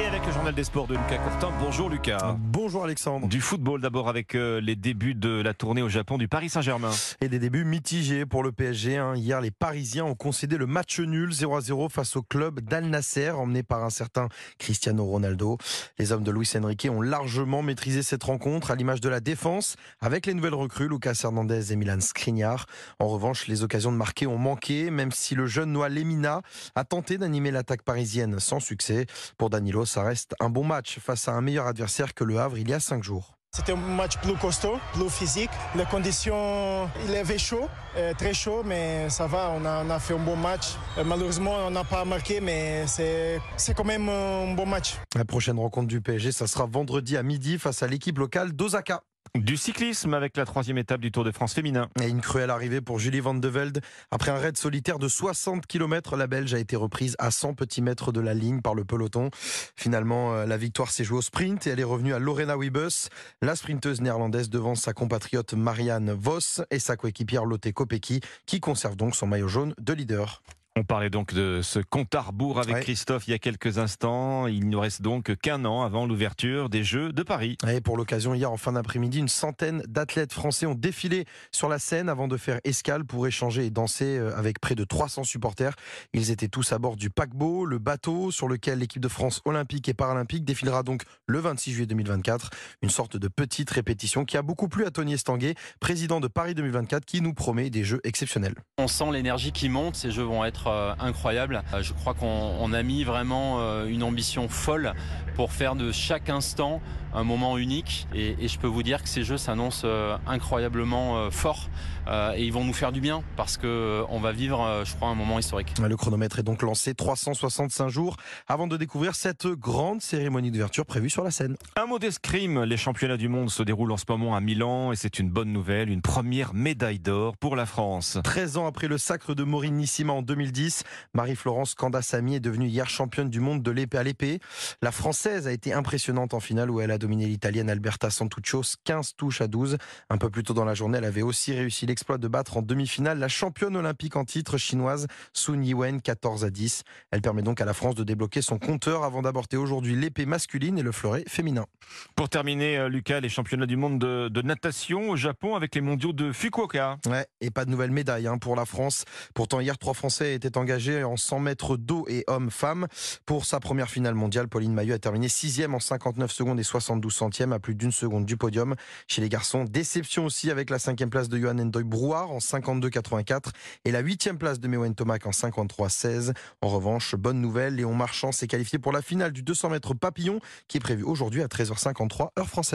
Et avec le journal des sports de Lucas Courtin. Bonjour Lucas. Bonjour Alexandre. Du football d'abord avec euh, les débuts de la tournée au Japon du Paris Saint-Germain. Et des débuts mitigés pour le PSG. hein. Hier, les Parisiens ont concédé le match nul 0 à 0 face au club d'Al Nasser, emmené par un certain Cristiano Ronaldo. Les hommes de Luis Enrique ont largement maîtrisé cette rencontre, à l'image de la défense, avec les nouvelles recrues Lucas Hernandez et Milan Skriniar. En revanche, les occasions de marquer ont manqué, même si le jeune Noah Lemina a tenté d'animer l'attaque parisienne sans succès. Pour Danilo, ça reste un bon match face à un meilleur adversaire que le Havre il y a cinq jours. C'était un match plus costaud, plus physique. Les conditions, il avait chaud, euh, très chaud, mais ça va, on a, on a fait un bon match. Euh, malheureusement, on n'a pas marqué, mais c'est c'est quand même un bon match. La prochaine rencontre du PSG, ça sera vendredi à midi face à l'équipe locale d'Osaka. Du cyclisme avec la troisième étape du Tour de France féminin. Et une cruelle arrivée pour Julie Van de Velde. Après un raid solitaire de 60 km, la Belge a été reprise à 100 petits mètres de la ligne par le peloton. Finalement, euh, la victoire s'est jouée au sprint et elle est revenue à Lorena Wiebes. La sprinteuse néerlandaise devance sa compatriote Marianne Vos et sa coéquipière Lotte Kopecky, qui conserve donc son maillot jaune de leader. On parlait donc de ce compte à rebours avec Ouais. Christophe il y a quelques instants. Il ne reste donc qu'un an avant l'ouverture des Jeux de Paris. Et pour l'occasion, hier en fin d'après-midi, une centaine d'athlètes français ont défilé sur la scène avant de faire escale pour échanger et danser euh, avec près de 300 supporters. Ils étaient tous à bord du paquebot, le bateau sur lequel l'équipe de France olympique et paralympique défilera donc le 26 juillet 2024. Une sorte de petite répétition qui a beaucoup plu à Tony Estanguet, président de Paris 2024, qui nous promet des jeux exceptionnels. On sent l'énergie qui monte, ces jeux vont être euh, incroyables. Euh, je crois qu'on on a mis vraiment euh, une ambition folle pour faire de chaque instant un moment unique. Et, et je peux vous dire que ces jeux s'annoncent euh, incroyablement euh, forts euh, et ils vont nous faire du bien parce que euh, on va vivre, euh, je crois, un moment historique. Le chronomètre est donc lancé 365 jours avant de découvrir cette grande cérémonie d'ouverture prévue sur la scène. Un mot d'escrime. Les championnats du monde se déroulent en ce moment à Milan et c'est une bonne nouvelle. Une première médaille d'or pour la France. 13 ans après le sacre de Morinissima en 2010, Marie-Florence Candassamy est devenue hier championne du monde de l'épée à l'épée. La Française a été impressionnante en finale où elle a dominé l'Italienne Alberta Santuccio 15 touches à 12. Un peu plus tôt dans la journée, elle avait aussi réussi l'exploit de battre en demi-finale la championne olympique en titre chinoise Sun Yiwen 14 à 10. Elle permet donc à la France de débloquer son compteur avant d'aborder aujourd'hui l'épée masculine et le fleuret féminin. Pour terminer, euh, Lucas, les championnats du monde de, de natation au Japon avec les mondiaux de Fukuoka. Ouais, et pas de nouvelle médaille hein, pour la France. Pourtant, hier, trois Français étaient engagés en 100 mètres d'eau et hommes-femmes. Pour sa première finale mondiale, Pauline Maillot a terminé sixième en 59 secondes et 72 centièmes, à plus d'une seconde du podium. Chez les garçons, déception aussi avec la cinquième place de Johan Endoy Brouard en 52,84 et la huitième place de Mewen Tomac en 53,16. En revanche, bonne nouvelle, Léon Marchand s'est qualifié pour la finale du 200 mètres papillon qui est prévue aujourd'hui à 13h53 heure française.